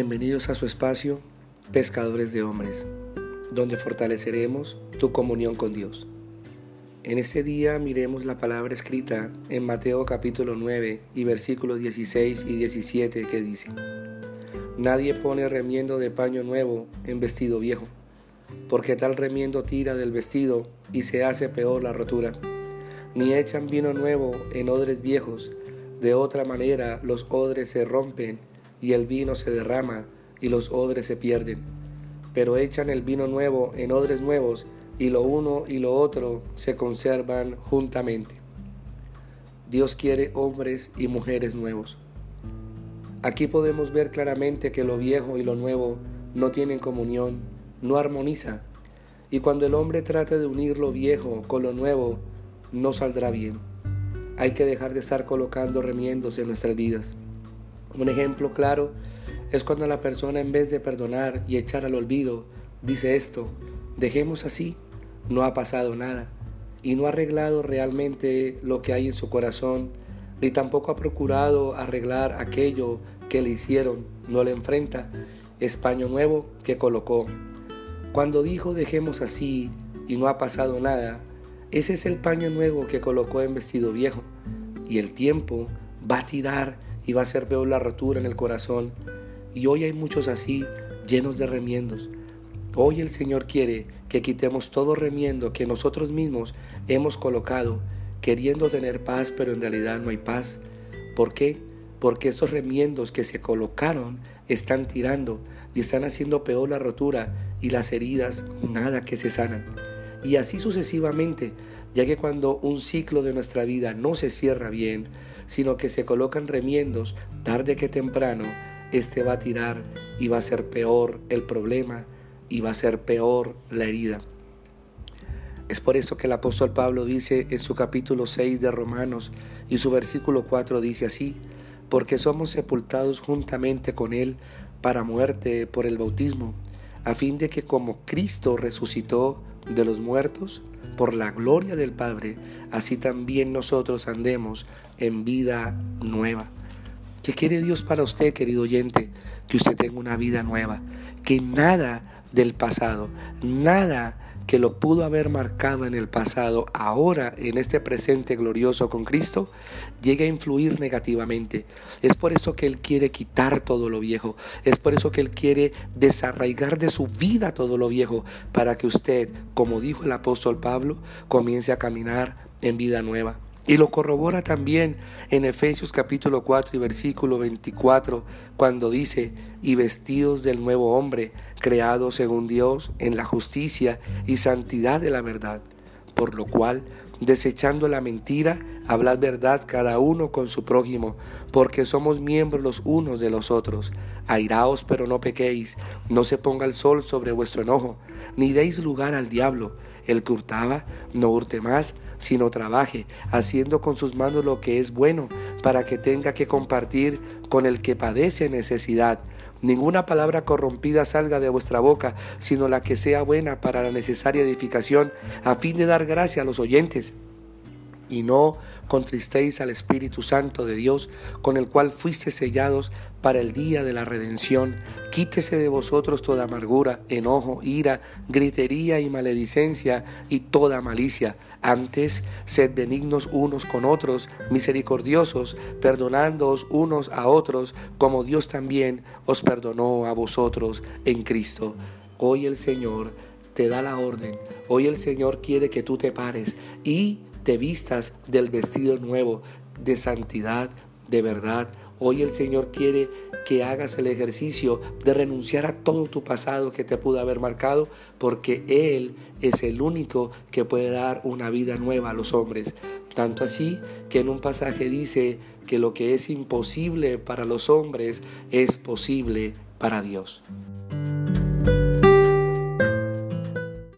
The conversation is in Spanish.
Bienvenidos a su espacio, Pescadores de Hombres, donde fortaleceremos tu comunión con Dios. En este día miremos la palabra escrita en Mateo capítulo 9 y versículos 16 y 17 que dice, Nadie pone remiendo de paño nuevo en vestido viejo, porque tal remiendo tira del vestido y se hace peor la rotura. Ni echan vino nuevo en odres viejos, de otra manera los odres se rompen y el vino se derrama y los odres se pierden. Pero echan el vino nuevo en odres nuevos y lo uno y lo otro se conservan juntamente. Dios quiere hombres y mujeres nuevos. Aquí podemos ver claramente que lo viejo y lo nuevo no tienen comunión, no armoniza. Y cuando el hombre trate de unir lo viejo con lo nuevo, no saldrá bien. Hay que dejar de estar colocando remiendos en nuestras vidas. Un ejemplo claro es cuando la persona en vez de perdonar y echar al olvido, dice esto, dejemos así, no ha pasado nada, y no ha arreglado realmente lo que hay en su corazón, ni tampoco ha procurado arreglar aquello que le hicieron, no le enfrenta, es paño nuevo que colocó. Cuando dijo dejemos así y no ha pasado nada, ese es el paño nuevo que colocó en vestido viejo, y el tiempo va a tirar y va a ser peor la rotura en el corazón. Y hoy hay muchos así, llenos de remiendos. Hoy el Señor quiere que quitemos todo remiendo que nosotros mismos hemos colocado, queriendo tener paz, pero en realidad no hay paz. ¿Por qué? Porque esos remiendos que se colocaron están tirando y están haciendo peor la rotura y las heridas, nada que se sanan. Y así sucesivamente, ya que cuando un ciclo de nuestra vida no se cierra bien, sino que se colocan remiendos tarde que temprano, este va a tirar y va a ser peor el problema y va a ser peor la herida. Es por eso que el apóstol Pablo dice en su capítulo 6 de Romanos y su versículo 4 dice así, porque somos sepultados juntamente con Él para muerte por el bautismo, a fin de que como Cristo resucitó de los muertos, por la gloria del Padre, así también nosotros andemos en vida nueva. ¿Qué quiere Dios para usted, querido oyente? Que usted tenga una vida nueva, que nada del pasado, nada que lo pudo haber marcado en el pasado, ahora en este presente glorioso con Cristo, llegue a influir negativamente. Es por eso que Él quiere quitar todo lo viejo. Es por eso que Él quiere desarraigar de su vida todo lo viejo, para que usted, como dijo el apóstol Pablo, comience a caminar en vida nueva. Y lo corrobora también en Efesios capítulo 4 y versículo 24, cuando dice, y vestidos del nuevo hombre, creado según Dios en la justicia y santidad de la verdad, por lo cual, desechando la mentira, hablad verdad cada uno con su prójimo, porque somos miembros los unos de los otros. Airaos, pero no pequéis, no se ponga el sol sobre vuestro enojo, ni deis lugar al diablo. El que hurtaba, no hurte más, sino trabaje, haciendo con sus manos lo que es bueno, para que tenga que compartir con el que padece necesidad. Ninguna palabra corrompida salga de vuestra boca, sino la que sea buena para la necesaria edificación, a fin de dar gracia a los oyentes. Y no contristéis al Espíritu Santo de Dios, con el cual fuiste sellados para el día de la redención. Quítese de vosotros toda amargura, enojo, ira, gritería y maledicencia y toda malicia. Antes, sed benignos unos con otros, misericordiosos, perdonándoos unos a otros, como Dios también os perdonó a vosotros en Cristo. Hoy el Señor te da la orden. Hoy el Señor quiere que tú te pares y vistas del vestido nuevo de santidad, de verdad. Hoy el Señor quiere que hagas el ejercicio de renunciar a todo tu pasado que te pudo haber marcado, porque Él es el único que puede dar una vida nueva a los hombres. Tanto así que en un pasaje dice que lo que es imposible para los hombres es posible para Dios.